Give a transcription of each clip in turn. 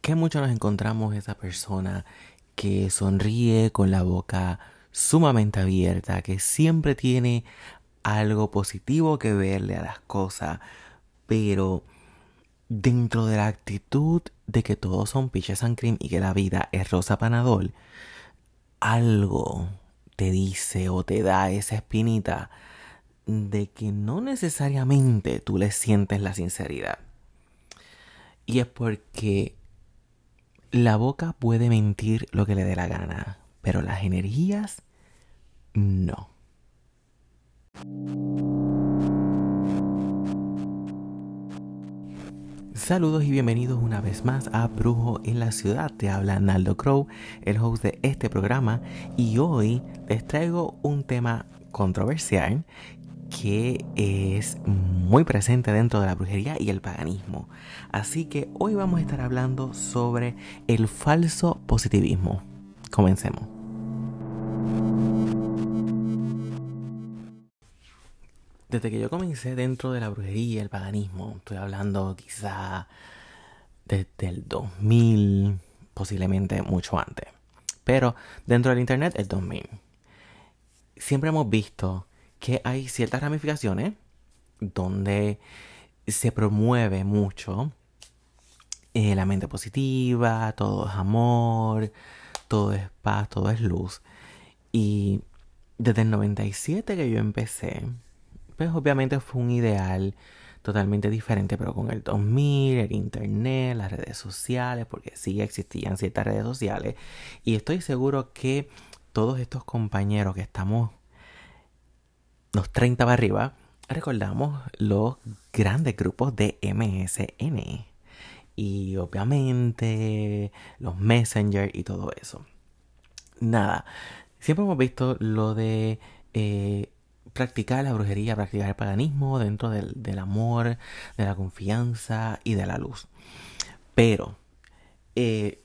que mucho nos encontramos esa persona que sonríe con la boca sumamente abierta, que siempre tiene algo positivo que verle a las cosas, pero dentro de la actitud de que todos son piches and cream y que la vida es rosa panadol, algo te dice o te da esa espinita de que no necesariamente tú le sientes la sinceridad. Y es porque la boca puede mentir lo que le dé la gana, pero las energías no. Saludos y bienvenidos una vez más a Brujo en la Ciudad. Te habla Naldo Crow, el host de este programa, y hoy les traigo un tema controversial que es muy presente dentro de la brujería y el paganismo. Así que hoy vamos a estar hablando sobre el falso positivismo. Comencemos. Desde que yo comencé dentro de la brujería y el paganismo, estoy hablando quizá desde el 2000, posiblemente mucho antes. Pero dentro del Internet, el 2000. Siempre hemos visto que hay ciertas ramificaciones donde se promueve mucho eh, la mente positiva, todo es amor, todo es paz, todo es luz. Y desde el 97 que yo empecé, pues obviamente fue un ideal totalmente diferente, pero con el 2000, el internet, las redes sociales, porque sí existían ciertas redes sociales, y estoy seguro que todos estos compañeros que estamos los 30 para arriba, recordamos los grandes grupos de MSN. Y obviamente los Messenger y todo eso. Nada, siempre hemos visto lo de eh, practicar la brujería, practicar el paganismo dentro del, del, amor, de la confianza y de la luz. Pero eh,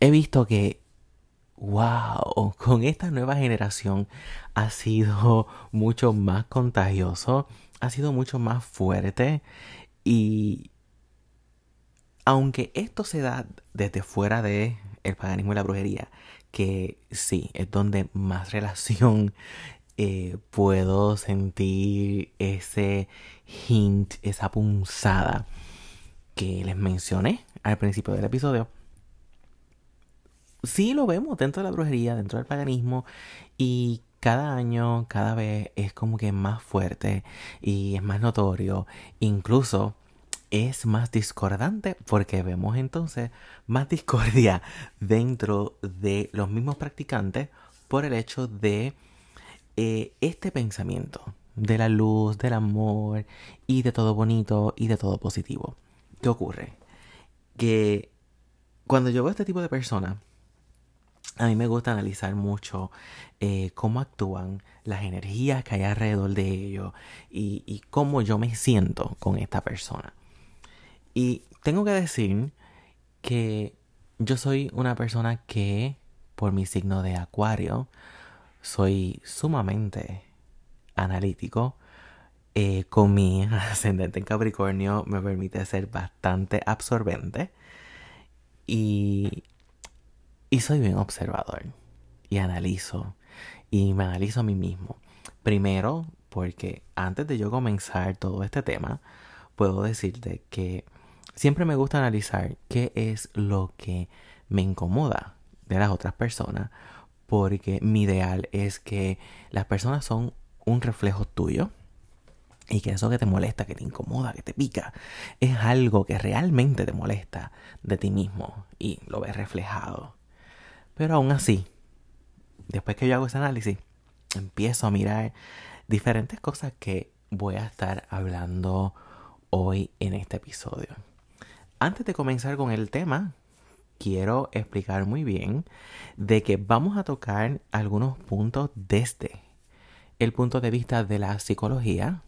he visto que wow, con esta nueva generación ha sido mucho más contagioso, ha sido mucho más fuerte y aunque esto se da desde fuera de el paganismo y la brujería, que sí, es donde más relación eh, puedo sentir ese hint, esa punzada que les mencioné al principio del episodio sí lo vemos dentro de la brujería, dentro del paganismo y cada año, cada vez es como que más fuerte y es más notorio, incluso es más discordante porque vemos entonces más discordia dentro de los mismos practicantes por el hecho de eh, este pensamiento de la luz, del amor y de todo bonito y de todo positivo. ¿Qué ocurre? Que cuando yo veo a este tipo de personas, a mí me gusta analizar mucho eh, cómo actúan las energías que hay alrededor de ellos y, y, cómo yo me siento con esta persona. Y tengo que decir que yo soy una persona que, por mi signo de acuario, soy sumamente analítico. Eh, con mi ascendente en Capricornio me permite ser bastante absorbente. Y y soy bien observador. Y analizo. Y me analizo a mí mismo. Primero, porque antes de yo comenzar todo este tema, puedo decirte que siempre me gusta analizar qué es lo que me incomoda de las otras personas. Porque mi ideal es que las personas son un reflejo tuyo. Y que eso que te molesta, que te incomoda, que te pica, es algo que realmente te molesta de ti mismo y lo ves reflejado. Pero aún así, después que yo hago ese análisis, empiezo a mirar diferentes cosas que voy a estar hablando hoy en este episodio. Antes de comenzar con el tema, quiero explicar muy bien de que vamos a tocar algunos puntos desde el punto de vista de la psicología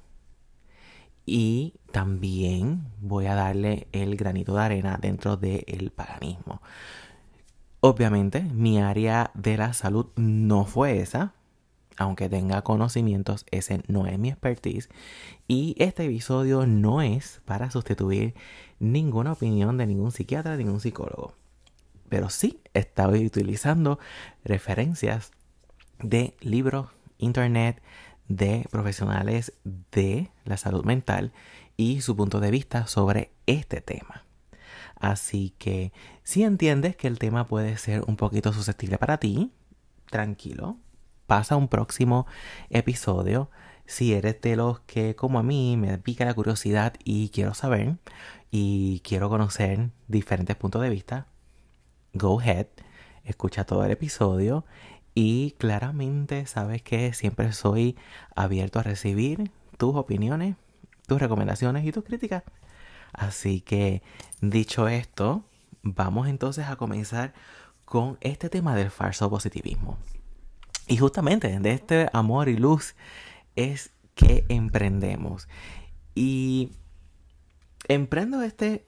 y también voy a darle el granito de arena dentro del paganismo. Obviamente, mi área de la salud no fue esa. aunque tenga conocimientos, ese no es mi expertise. Y este episodio no es para sustituir ninguna opinión de ningún psiquiatra, ningún psicólogo. Pero sí estoy utilizando referencias de libros, internet, de profesionales de la salud mental y su punto de vista sobre este tema. Así que si entiendes que el tema puede ser un poquito susceptible para ti, tranquilo, pasa un próximo episodio. Si eres de los que, como a mí, me pica la curiosidad y quiero saber y quiero conocer diferentes puntos de vista, go ahead, escucha todo el episodio y claramente sabes que siempre soy abierto a recibir tus opiniones, tus recomendaciones y tus críticas. Así que, dicho esto, vamos entonces a comenzar con este tema del falso positivismo. Y justamente de este amor y luz es que emprendemos. Y emprendo este,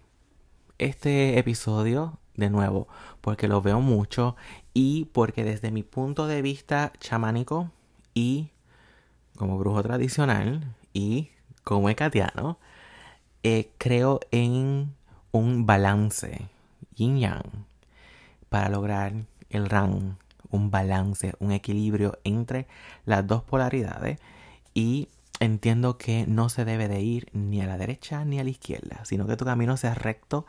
este episodio de nuevo porque lo veo mucho y porque desde mi punto de vista chamánico y como brujo tradicional y como ecatiano, eh, creo en un balance yin yang para lograr el ran un balance, un equilibrio entre las dos polaridades y entiendo que no se debe de ir ni a la derecha ni a la izquierda, sino que tu camino sea recto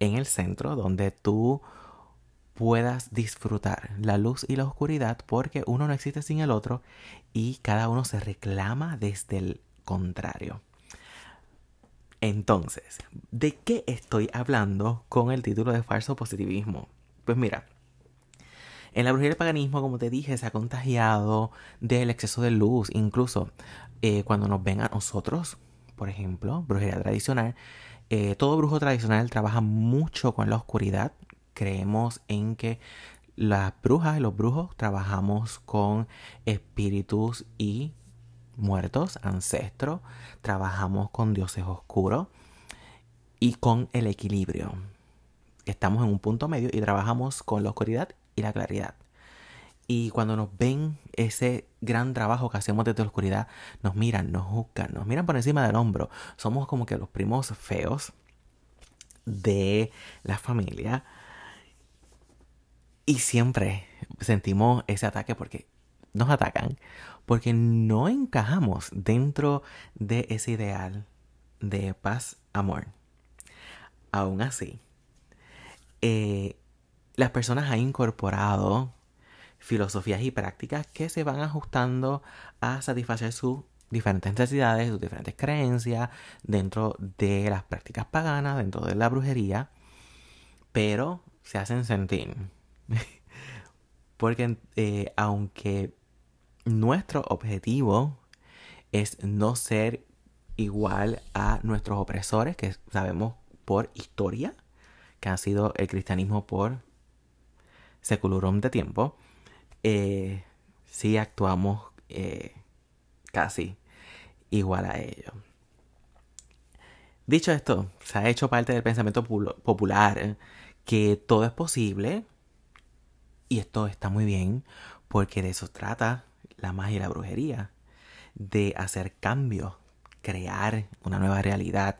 en el centro donde tú puedas disfrutar la luz y la oscuridad porque uno no existe sin el otro y cada uno se reclama desde el contrario. Entonces, ¿de qué estoy hablando con el título de falso positivismo? Pues mira, en la brujería del paganismo, como te dije, se ha contagiado del exceso de luz. Incluso eh, cuando nos ven a nosotros, por ejemplo, brujería tradicional, eh, todo brujo tradicional trabaja mucho con la oscuridad. Creemos en que las brujas y los brujos trabajamos con espíritus y muertos, ancestros, trabajamos con dioses oscuros y con el equilibrio. Estamos en un punto medio y trabajamos con la oscuridad y la claridad. Y cuando nos ven ese gran trabajo que hacemos desde la oscuridad, nos miran, nos juzgan, nos miran por encima del hombro. Somos como que los primos feos de la familia. Y siempre sentimos ese ataque porque nos atacan, porque no encajamos dentro de ese ideal de paz, amor. Aún así, eh, las personas han incorporado filosofías y prácticas que se van ajustando a satisfacer sus diferentes necesidades, sus diferentes creencias dentro de las prácticas paganas, dentro de la brujería, pero se hacen sentir. Porque eh, aunque nuestro objetivo es no ser igual a nuestros opresores, que sabemos por historia, que ha sido el cristianismo por seculurum de tiempo, eh, sí actuamos eh, casi igual a ellos. Dicho esto, se ha hecho parte del pensamiento popular que todo es posible y esto está muy bien porque de eso trata la magia y la brujería, de hacer cambios, crear una nueva realidad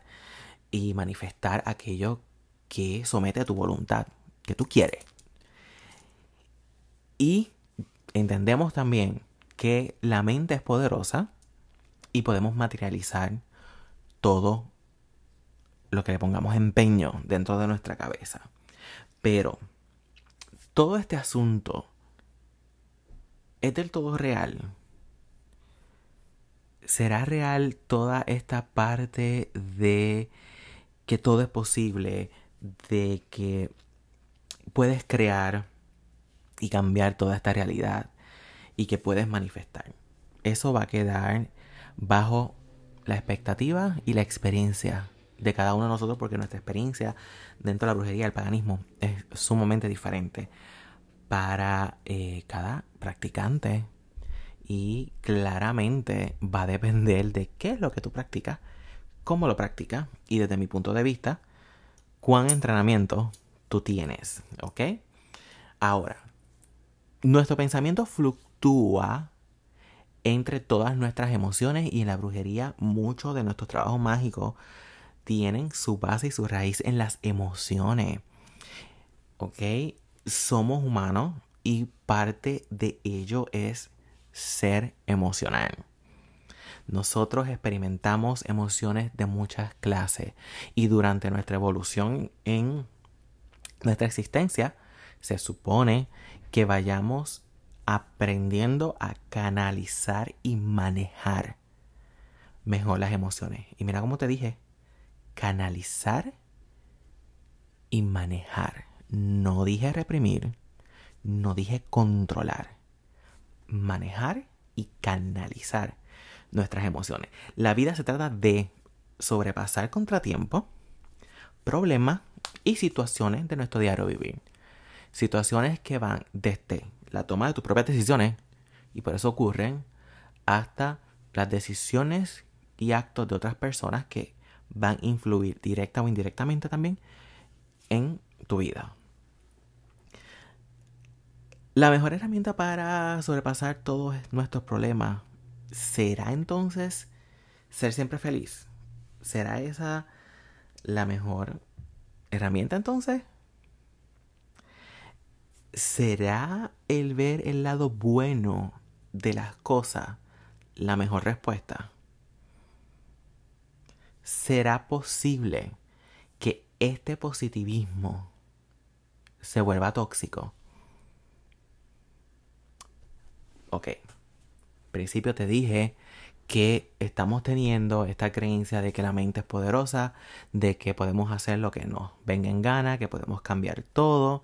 y manifestar aquello que somete a tu voluntad, que tú quieres. Y entendemos también que la mente es poderosa y podemos materializar todo lo que le pongamos empeño dentro de nuestra cabeza. Pero todo este asunto es del todo real. ¿Será real toda esta parte de que todo es posible, de que puedes crear y cambiar toda esta realidad y que puedes manifestar. Eso va a quedar bajo la expectativa y la experiencia de cada uno de nosotros porque nuestra experiencia dentro de la brujería el paganismo es sumamente diferente para eh, cada practicante y claramente va a depender de qué es lo que tú practicas, cómo lo practicas y desde mi punto de vista, cuán entrenamiento tú tienes, ¿ok? Ahora, nuestro pensamiento fluctúa entre todas nuestras emociones y en la brujería muchos de nuestros trabajos mágicos tienen su base y su raíz en las emociones. ¿Ok? Somos humanos y parte de ello es ser emocional. Nosotros experimentamos emociones de muchas clases y durante nuestra evolución en nuestra existencia se supone que vayamos aprendiendo a canalizar y manejar mejor las emociones. Y mira cómo te dije, canalizar y manejar. No dije reprimir, no dije controlar. Manejar y canalizar nuestras emociones. La vida se trata de sobrepasar contratiempos, problemas y situaciones de nuestro diario vivir. Situaciones que van desde la toma de tus propias decisiones, y por eso ocurren, hasta las decisiones y actos de otras personas que van a influir directa o indirectamente también en tu vida. La mejor herramienta para sobrepasar todos nuestros problemas será entonces ser siempre feliz. ¿Será esa la mejor herramienta entonces? ¿Será el ver el lado bueno de las cosas la mejor respuesta? ¿Será posible que este positivismo se vuelva tóxico? Ok, principio te dije que estamos teniendo esta creencia de que la mente es poderosa, de que podemos hacer lo que nos venga en gana, que podemos cambiar todo.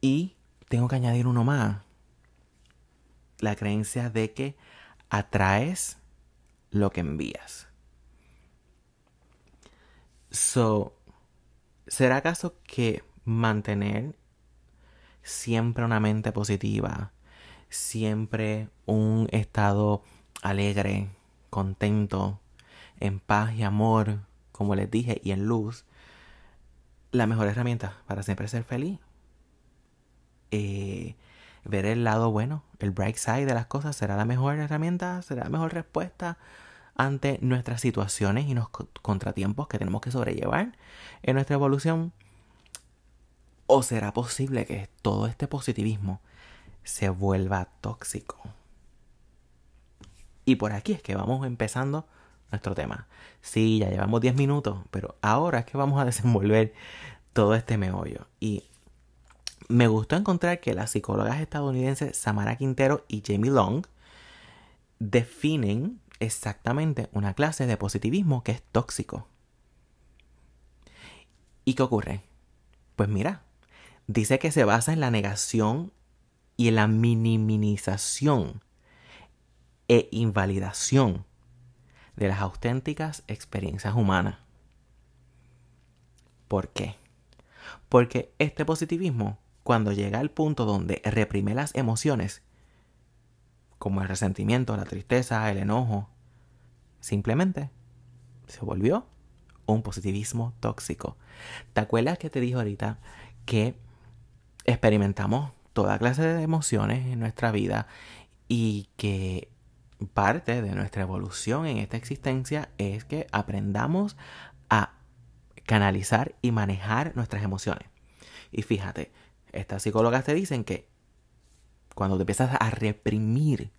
Y tengo que añadir uno más. La creencia de que atraes lo que envías. So, ¿será acaso que mantener siempre una mente positiva, siempre un estado alegre, contento, en paz y amor, como les dije, y en luz, la mejor herramienta para siempre ser feliz. Eh, ver el lado bueno, el bright side de las cosas, será la mejor herramienta, será la mejor respuesta ante nuestras situaciones y los contratiempos que tenemos que sobrellevar en nuestra evolución. ¿O será posible que todo este positivismo se vuelva tóxico. Y por aquí es que vamos empezando nuestro tema. Sí, ya llevamos 10 minutos, pero ahora es que vamos a desenvolver todo este meollo. Y me gustó encontrar que las psicólogas estadounidenses Samara Quintero y Jamie Long definen exactamente una clase de positivismo que es tóxico. ¿Y qué ocurre? Pues mira, dice que se basa en la negación y en la minimización e invalidación de las auténticas experiencias humanas. ¿Por qué? Porque este positivismo, cuando llega al punto donde reprime las emociones, como el resentimiento, la tristeza, el enojo, simplemente se volvió un positivismo tóxico. ¿Te acuerdas que te dije ahorita que experimentamos toda clase de emociones en nuestra vida y que parte de nuestra evolución en esta existencia es que aprendamos a canalizar y manejar nuestras emociones. Y fíjate, estas psicólogas te dicen que cuando te empiezas a reprimir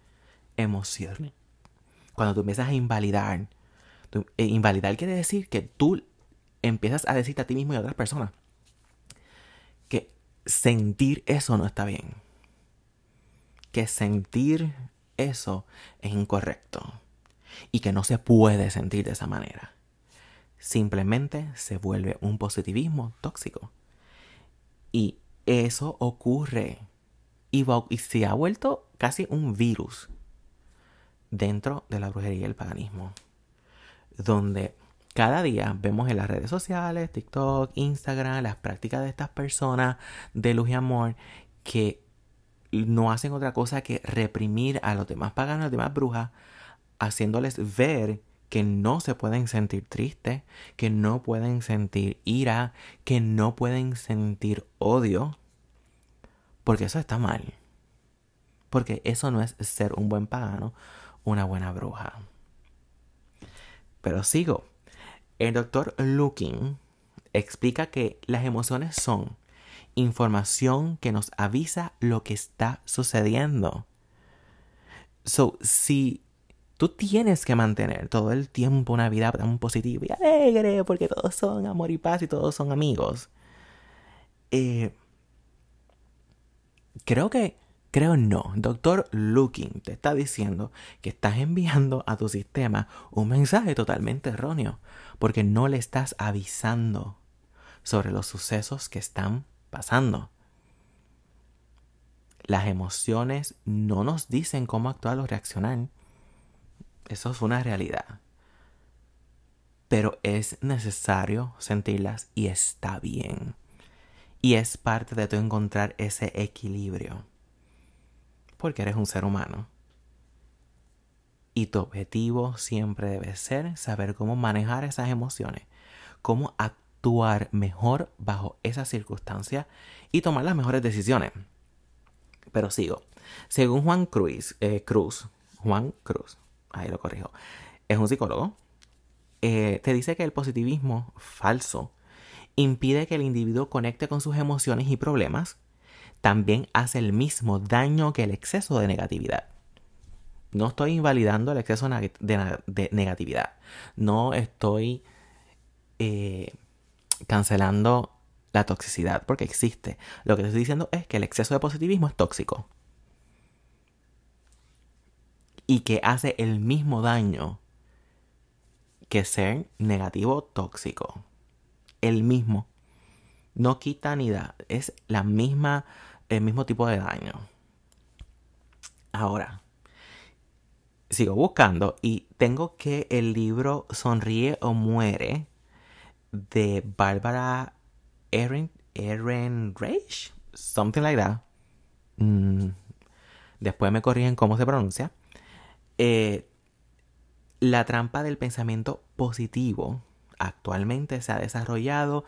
emociones, cuando tú empiezas a invalidar, eh, invalidar quiere decir que tú empiezas a decirte a ti mismo y a otras personas que sentir eso no está bien. Que sentir eso es incorrecto. Y que no se puede sentir de esa manera. Simplemente se vuelve un positivismo tóxico. Y eso ocurre. Y, se ha vuelto casi un virus dentro de la brujería y el paganismo. Donde cada día vemos en las redes sociales, TikTok, Instagram, las prácticas de estas personas de luz y amor que no hacen otra cosa que reprimir a los demás paganos, a las demás brujas, haciéndoles ver que no se pueden sentir tristes, que no pueden sentir ira, que no pueden sentir odio, porque eso está mal. Porque eso no es ser un buen pagano, una buena bruja. Pero sigo. El doctor Looking explica que las emociones son información que nos avisa lo que está sucediendo. So, si tú tienes que mantener todo el tiempo una vida tan positiva y alegre, porque todos son amor y paz y todos son amigos, eh, creo que, creo no, doctor Looking te está diciendo que estás enviando a tu sistema un mensaje totalmente erróneo, porque no le estás avisando sobre los sucesos que están pasando. Las emociones no nos dicen cómo actuar o reaccionar. Eso es una realidad. Pero es necesario sentirlas y está bien. Y es parte de tu encontrar ese equilibrio. Porque eres un ser humano. Y tu objetivo siempre debe ser saber cómo manejar esas emociones, cómo actuar mejor bajo esas circunstancias y tomar las mejores decisiones. Pero sigo. Según Juan Cruz, eh, Cruz Juan Cruz, ahí lo corrijo, es un psicólogo, eh, te dice que el positivismo falso impide que el individuo conecte con sus emociones y problemas, también hace el mismo daño que el exceso de negatividad. No estoy invalidando el exceso de, negatividad. No estoy eh, cancelando la toxicidad, porque existe. Lo que te estoy diciendo es que el exceso de positivismo es tóxico. Y que hace el mismo daño que ser negativo tóxico. El mismo. No quita ni da. Es la misma, el mismo tipo de daño. Ahora, sigo buscando y tengo que el libro Sonríe o Muere de Barbara Ehren, Reich, something like that. Mm, después me corrigen cómo se pronuncia. Eh, la trampa del pensamiento positivo actualmente se ha desarrollado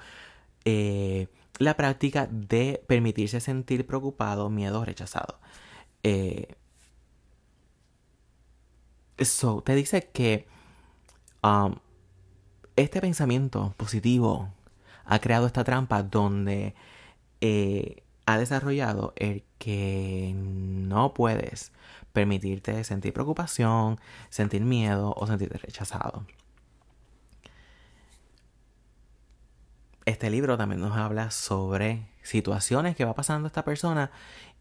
eh, la práctica de permitirse sentir preocupado, miedo, rechazado. Eh, te dice que um, este pensamiento positivo ha creado esta trampa donde eh, ha desarrollado el que no puedes permitirte sentir preocupación, sentir miedo o sentirte rechazado. Este libro también nos habla sobre situaciones que va pasando esta persona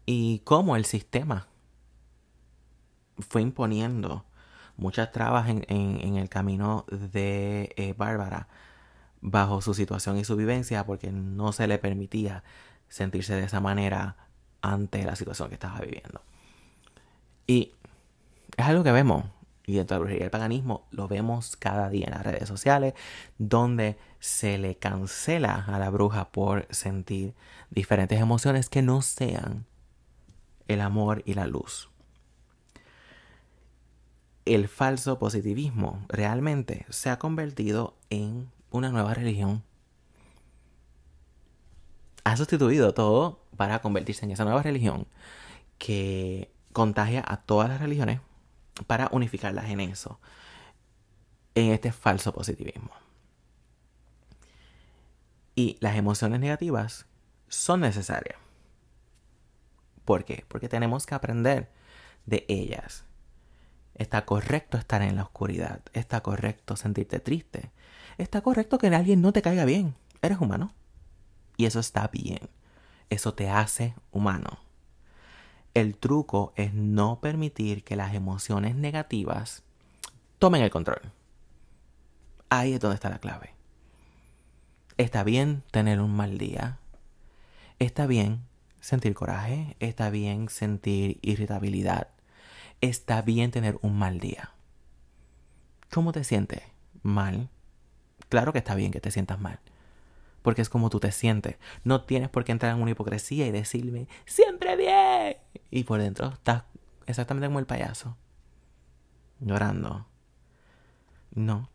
y cómo el sistema fue imponiendo muchas trabas en, el camino de eh, Bárbara bajo su situación y su vivencia porque no se le permitía sentirse de esa manera ante la situación que estaba viviendo. Y es algo que vemos, y dentro de la brujería y el paganismo lo vemos cada día en las redes sociales, donde se le cancela a la bruja por sentir diferentes emociones que no sean el amor y la luz el falso positivismo realmente se ha convertido en una nueva religión. Ha sustituido todo para convertirse en esa nueva religión que contagia a todas las religiones para unificarlas en eso, en este falso positivismo. Y las emociones negativas son necesarias. ¿Por qué? Porque tenemos que aprender de ellas Está correcto estar en la oscuridad. Está correcto sentirte triste. Está correcto que alguien no te caiga bien. Eres humano. Y eso está bien. Eso te hace humano. El truco es no permitir que las emociones negativas tomen el control. Ahí es donde está la clave. Está bien tener un mal día. Está bien sentir coraje. Está bien sentir irritabilidad está bien tener un mal día. ¿Cómo te sientes? Mal. Claro que está bien que te sientas mal. Porque es como tú te sientes. No tienes por qué entrar en una hipocresía y decirme, siempre bien. Y por dentro estás exactamente como el payaso. Llorando. No.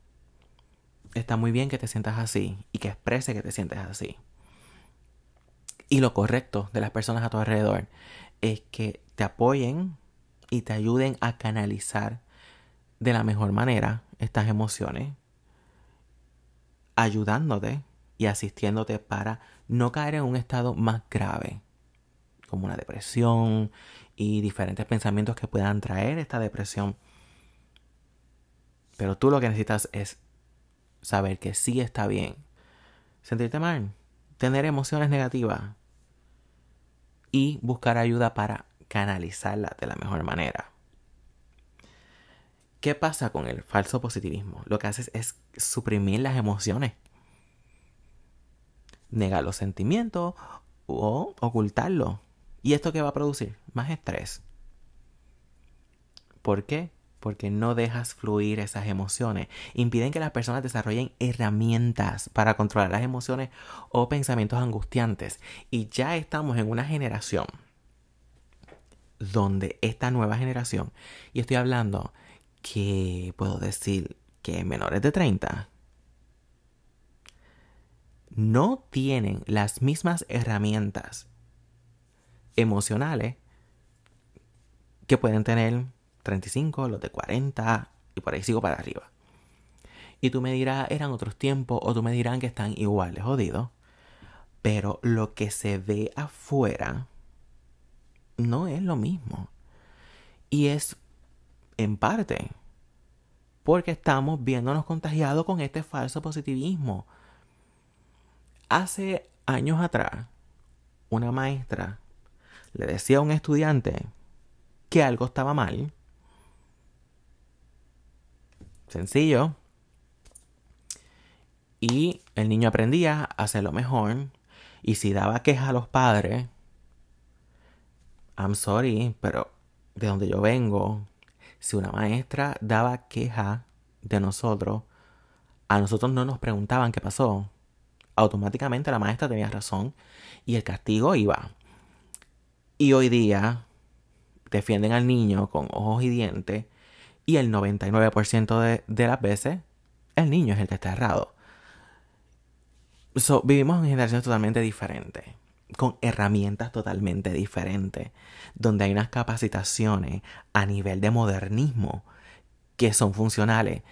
Está muy bien que te sientas así y que exprese que te sientes así. Y lo correcto de las personas a tu alrededor es que te apoyen y te ayuden a canalizar de la mejor manera estas emociones, ayudándote y asistiéndote para no caer en un estado más grave, como una depresión y diferentes pensamientos que puedan traer esta depresión. Pero tú lo que necesitas es saber que sí está bien. Sentirte mal, tener emociones negativas y buscar ayuda para canalizarla de la mejor manera. ¿Qué pasa con el falso positivismo? Lo que haces es suprimir las emociones, negar los sentimientos o ocultarlos. ¿Y esto qué va a producir? Más estrés. ¿Por qué? Porque no dejas fluir esas emociones. Impiden que las personas desarrollen herramientas para controlar las emociones o pensamientos angustiantes. Y ya estamos en una generación donde esta nueva generación, y estoy hablando que puedo decir que menores de 30 no tienen las mismas herramientas emocionales que pueden tener 35, los de 40 y por ahí sigo para arriba. Y tú me dirás, eran otros tiempos o tú me dirán que están iguales, jodidos. Pero lo que se ve afuera no es lo mismo. Y es en parte porque estamos viéndonos contagiados con este falso positivismo. Hace años atrás, una maestra le decía a un estudiante que algo estaba mal. Sencillo. Y el niño aprendía a hacerlo mejor. Y si daba quejas a los padres, I'm sorry, pero de donde yo vengo, si una maestra daba queja de nosotros, a nosotros no nos preguntaban qué pasó. Automáticamente la maestra tenía razón y el castigo iba. Y hoy día defienden al niño con ojos y dientes y el 99% de, de, las veces el niño es el que está errado. vivimos en generaciones totalmente diferentes con herramientas totalmente diferentes, donde hay unas capacitaciones a nivel de modernismo que son funcionales,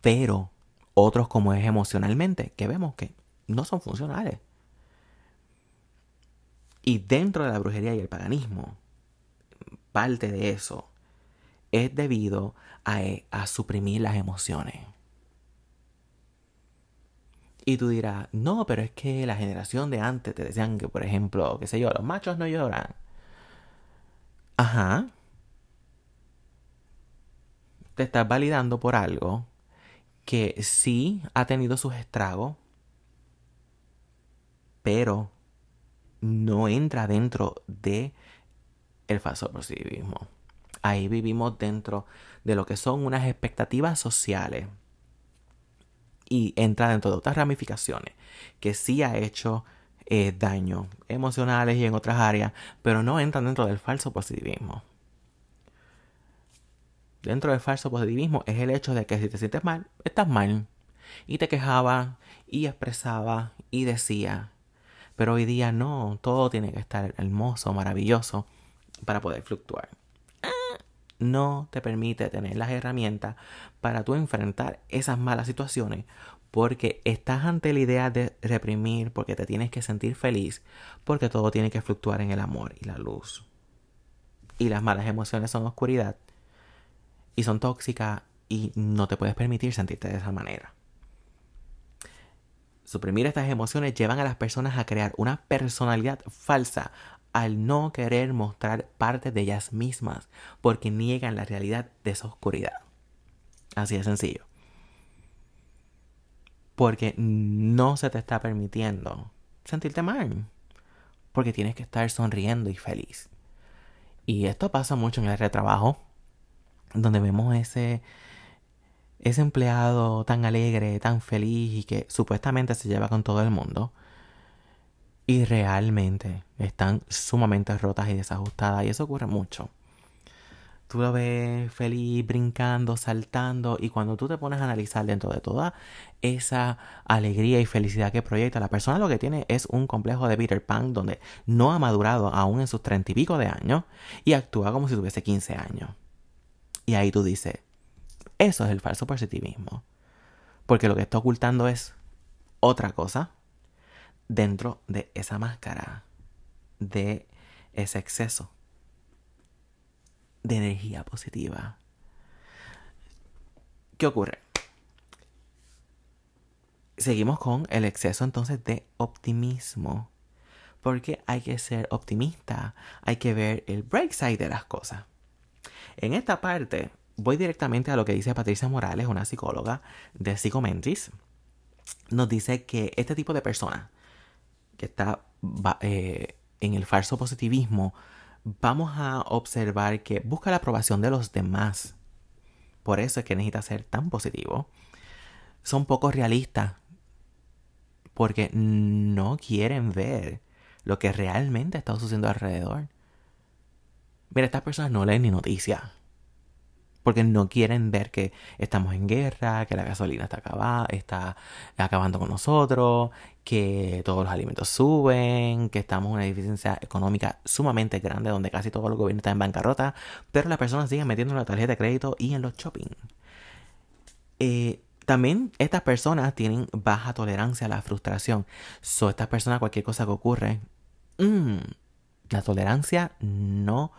pero otros como es emocionalmente, que vemos que no son funcionales. Y dentro de la brujería y el paganismo, parte de eso es debido a, a suprimir las emociones. Y tú dirás, no, pero es que la generación de antes te decían que, por ejemplo, qué sé yo, los machos no lloran. Ajá. Te estás validando por algo que sí ha tenido sus estragos, pero no entra dentro de el falso positivismo. Ahí vivimos dentro de lo que son unas expectativas sociales y entra dentro de otras ramificaciones que sí ha hecho eh, daño emocionales y en otras áreas, pero no entran dentro del falso positivismo. Dentro del falso positivismo es el hecho de que si te sientes mal, estás mal. Y te quejaba y expresaba y decía. Pero hoy día no, todo tiene que estar hermoso, maravilloso para poder fluctuar no te permite tener las herramientas para tú enfrentar esas malas situaciones porque estás ante la idea de reprimir, porque te tienes que sentir feliz, porque todo tiene que fluctuar en el amor y la luz. Y las malas emociones son oscuridad y son tóxicas y no te puedes permitir sentirte de esa manera. Suprimir estas emociones llevan a las personas a crear una personalidad falsa, al no querer mostrar parte de ellas mismas porque niegan la realidad de esa oscuridad. Así de sencillo. Porque no se te está permitiendo sentirte mal. Porque tienes que estar sonriendo y feliz. Y esto pasa mucho en el retrabajo. Donde vemos ese, ese empleado tan alegre, tan feliz y que supuestamente se lleva con todo el mundo y realmente están sumamente rotas y desajustadas y eso ocurre mucho. tú lo ves feliz, brincando, saltando, y cuando tú te pones a analizar dentro de toda esa alegría y felicidad que proyecta, la persona lo que tiene es un complejo de Peter Pan donde no ha madurado aún en sus treinta y pico de años y actúa como si tuviese 15 años. Y ahí tú dices, eso es el falso positivismo. Porque lo que está ocultando es otra cosa dentro de esa máscara, de ese exceso de energía positiva. ¿Qué ocurre? Seguimos con el exceso entonces de optimismo. Porque hay que ser optimista, hay que ver el break side de las cosas. En esta parte voy directamente a lo que dice Patricia Morales, una psicóloga de Psicomentris. Nos dice que este tipo de persona que está eh, en el falso positivismo vamos a observar que busca la aprobación de los demás. Por eso es que necesita ser tan positivo. Son poco realistas porque no quieren ver lo que realmente está sucediendo alrededor. Mira, estas personas no leen ni noticias porque no quieren ver que estamos en guerra, que la gasolina está, acabada, está acabando con nosotros, que todos los alimentos suben, que estamos en una deficiencia económica sumamente grande donde casi todo el gobierno está en bancarrota, pero las personas siguen metiendo en la tarjeta de crédito y en los shopping. Eh, también estas personas tienen baja tolerancia a la frustración. So, estas personas, cualquier cosa que ocurre, mm, la tolerancia no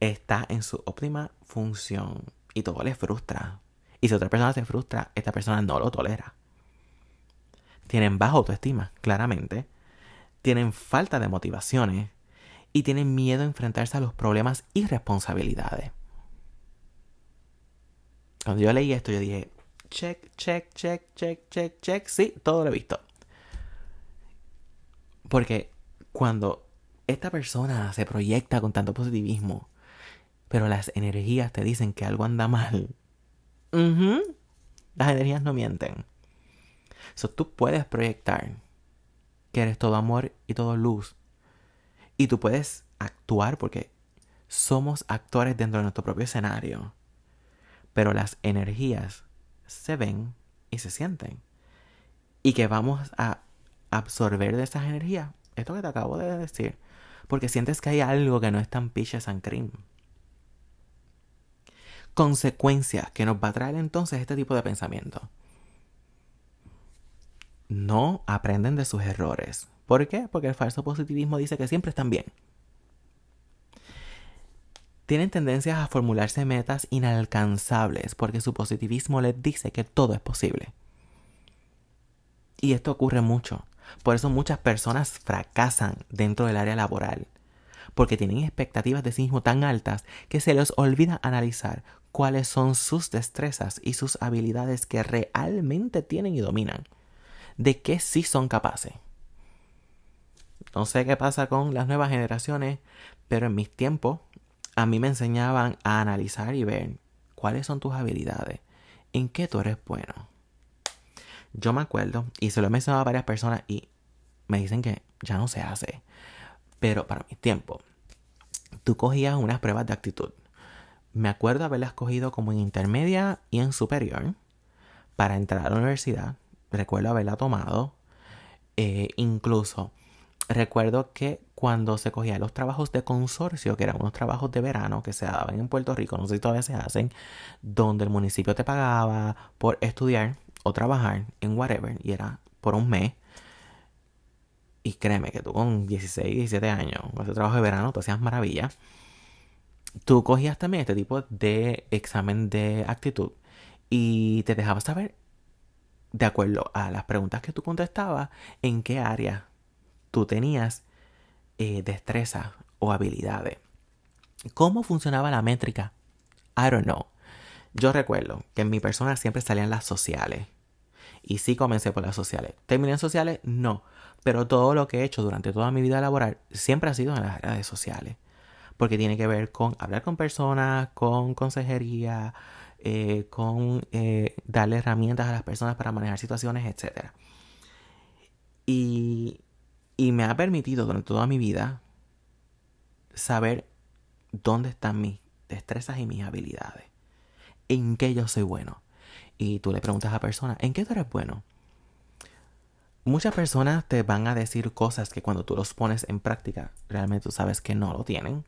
está en su óptima función y todo le frustra. Y si otra persona se frustra, esta persona no lo tolera. Tienen baja autoestima, claramente. Tienen falta de motivaciones y tienen miedo a enfrentarse a los problemas y responsabilidades. Cuando yo leí esto, yo dije, check, check, check, check, check, check. Sí, todo lo he visto. Porque cuando esta persona se proyecta con tanto positivismo, pero las energías te dicen que algo anda mal. Las energías no mienten. So, tú puedes proyectar que eres todo amor y todo luz. Y tú puedes actuar porque somos actores dentro de nuestro propio escenario. Pero las energías se ven y se sienten. Y que vamos a absorber de esas energías. Esto que te acabo de decir. Porque sientes que hay algo que no es tan piches and cream consecuencias que nos va a traer entonces este tipo de pensamiento. No aprenden de sus errores. ¿Por qué? Porque el falso positivismo dice que siempre están bien. Tienen tendencias a formularse metas inalcanzables porque su positivismo les dice que todo es posible. Y esto ocurre mucho. Por eso muchas personas fracasan dentro del área laboral. Porque tienen expectativas de sí mismo tan altas que se les olvida analizar cuáles son sus destrezas y sus habilidades que realmente tienen y dominan. De qué sí son capaces. No sé qué pasa con las nuevas generaciones, pero en mis tiempos a mí me enseñaban a analizar y ver cuáles son tus habilidades, en qué tú eres bueno. Yo me acuerdo, y se lo he mencionado a varias personas y me dicen que ya no se hace. Pero para mis tiempos, tú cogías unas pruebas de actitud me acuerdo haberla escogido como en intermedia y en superior para entrar a la universidad. Recuerdo haberla tomado. Eh, incluso recuerdo que cuando se cogían los trabajos de consorcio, que eran unos trabajos de verano que se daban en Puerto Rico, no sé si todavía se hacen, donde el municipio te pagaba por estudiar o trabajar en whatever, y era por un mes. Y créeme que tú con 16, 17 años, con ese trabajo de verano, tú hacías maravillas tú cogías también este tipo de examen de actitud y te dejabas saber, de acuerdo a las preguntas que tú contestabas, en qué área tú tenías eh, destreza o habilidades. ¿Cómo funcionaba la métrica? I don't know. Yo recuerdo que en mi persona siempre salían las sociales. Y sí comencé por las sociales. ¿Terminé en sociales? No. Pero todo lo que he hecho durante toda mi vida laboral siempre ha sido en las redes sociales porque tiene que ver con hablar con personas, con consejería, eh, con eh, darle herramientas a las personas para manejar situaciones, etc. Y, y me ha permitido durante toda mi vida saber dónde están mis destrezas y mis habilidades. ¿En qué yo soy bueno? Y tú le preguntas a la persona, ¿en qué tú eres bueno? Muchas personas te van a decir cosas que cuando tú los pones en práctica, realmente tú sabes que no lo tienen.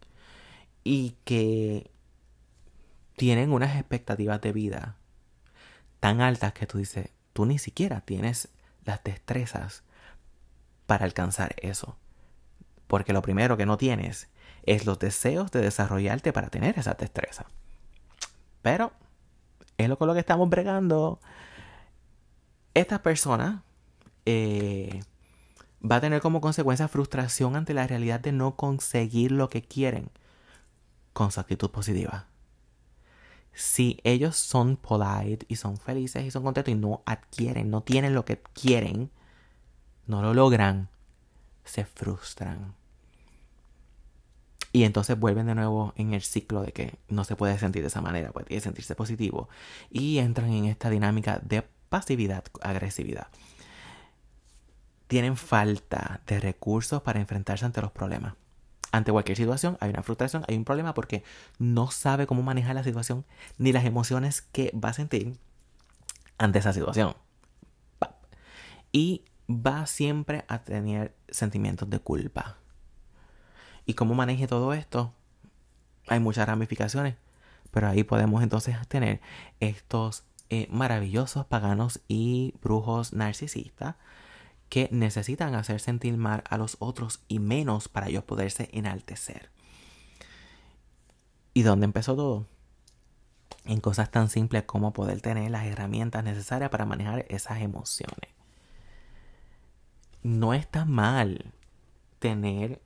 Y que tienen unas expectativas de vida tan altas que tú dices, tú ni siquiera tienes las destrezas para alcanzar eso. Porque lo primero que no tienes es los deseos de desarrollarte para tener esa destreza. Pero es lo con lo que estamos bregando. Estas personas eh, va a tener como consecuencia frustración ante la realidad de no conseguir lo que quieren con su actitud positiva. Si ellos son polite y son felices y son contentos y no adquieren, no tienen lo que quieren, no lo logran, se frustran. Y entonces vuelven de nuevo en el ciclo de que no se puede sentir de esa manera, pues tiene que sentirse positivo. Y entran en esta dinámica de pasividad, agresividad. Tienen falta de recursos para enfrentarse ante los problemas. Ante cualquier situación hay una frustración, hay un problema porque no sabe cómo manejar la situación ni las emociones que va a sentir ante esa situación. Y va siempre a tener sentimientos de culpa. ¿Y cómo maneje todo esto? Hay muchas ramificaciones, pero ahí podemos entonces tener estos eh, maravillosos paganos y brujos narcisistas que necesitan hacer sentir mal a los otros y menos para ellos poderse enaltecer. ¿Y dónde empezó todo? En cosas tan simples como poder tener las herramientas necesarias para manejar esas emociones. No está mal tener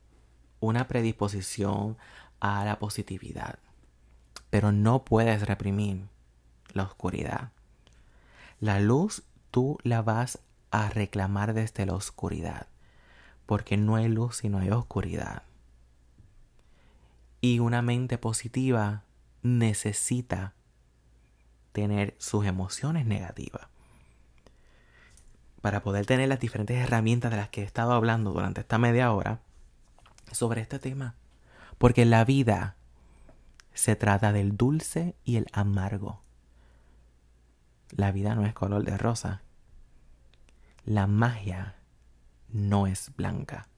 una predisposición a la positividad, pero no puedes reprimir la oscuridad. La luz tú la vas a reclamar desde la oscuridad, porque no hay luz si no hay oscuridad. Y una mente positiva necesita tener sus emociones negativas. Para poder tener las diferentes herramientas de las que he estado hablando durante esta media hora, sobre este tema. Porque la vida se trata del dulce y el amargo. La vida no es color de rosa. La magia no es blanca.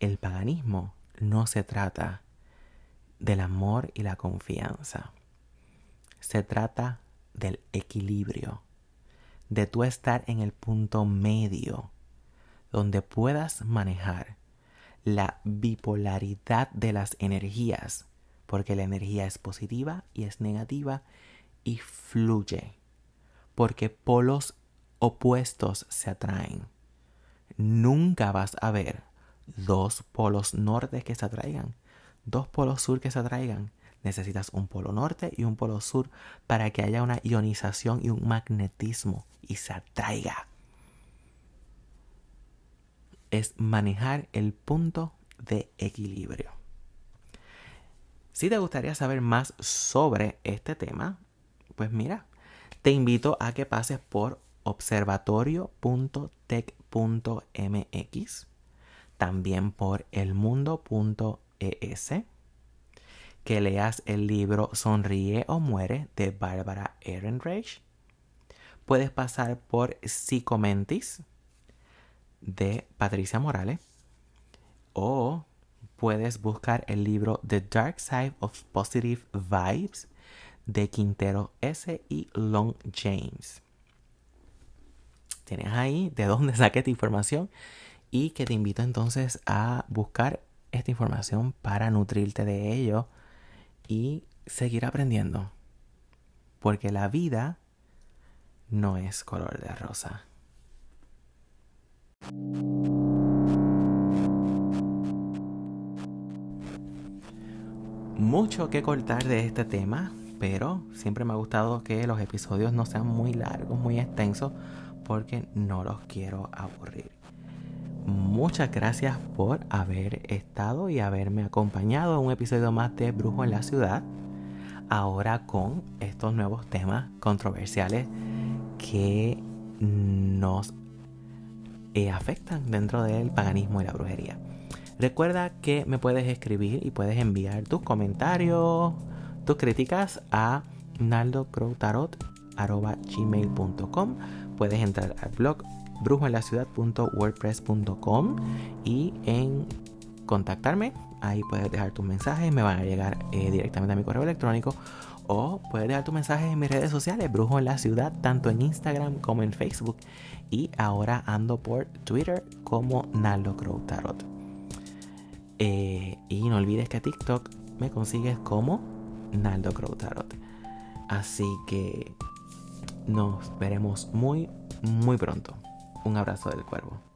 El paganismo no se trata del amor y la confianza. Se trata del equilibrio, de tú estar en el punto medio donde puedas manejar la bipolaridad de las energías, porque la energía es positiva y es negativa y fluye, porque polos opuestos se atraen. Nunca vas a ver dos polos norte que se atraigan, dos polos sur que se atraigan. Necesitas un polo norte y un polo sur para que haya una ionización y un magnetismo y se atraiga es manejar el punto de equilibrio. Si te gustaría saber más sobre este tema, pues mira, te invito a que pases por observatorio.tech.mx, también por elmundo.es, que leas el libro Sonríe o Muere de Bárbara Ehrenreich. Puedes pasar por Psicomentis, de Patricia Morales o puedes buscar el libro The Dark Side of Positive Vibes de Quintero S. y Long James. Tienes ahí de dónde saqué esta información y que te invito entonces a buscar esta información para nutrirte de ello y seguir aprendiendo. Porque la vida no es color de rosa. Mucho que cortar de este tema, pero siempre me ha gustado que los episodios no sean muy largos, muy extensos, porque no los quiero aburrir. Muchas gracias por haber estado y haberme acompañado a un episodio más de Brujo en la Ciudad. Ahora con estos nuevos temas controversiales que nos eh, afectan dentro del paganismo y la brujería. Recuerda que me puedes escribir y puedes enviar tus comentarios, tus críticas a naldocrowtarot.gmail.com Puedes entrar al blog brujoenlaciudad.wordpress.com y en contactarme. Ahí puedes dejar tus mensajes, me van a llegar eh, directamente a mi correo electrónico o puedes dejar tus mensajes en mis redes sociales, Brujo en la Ciudad, tanto en Instagram como en Facebook. Y ahora ando por Twitter como Naldo Crow Tarot. Eh, y no olvides que TikTok me consigues como Naldo Crow Tarot. Así que nos veremos muy, muy pronto. Un abrazo del cuervo.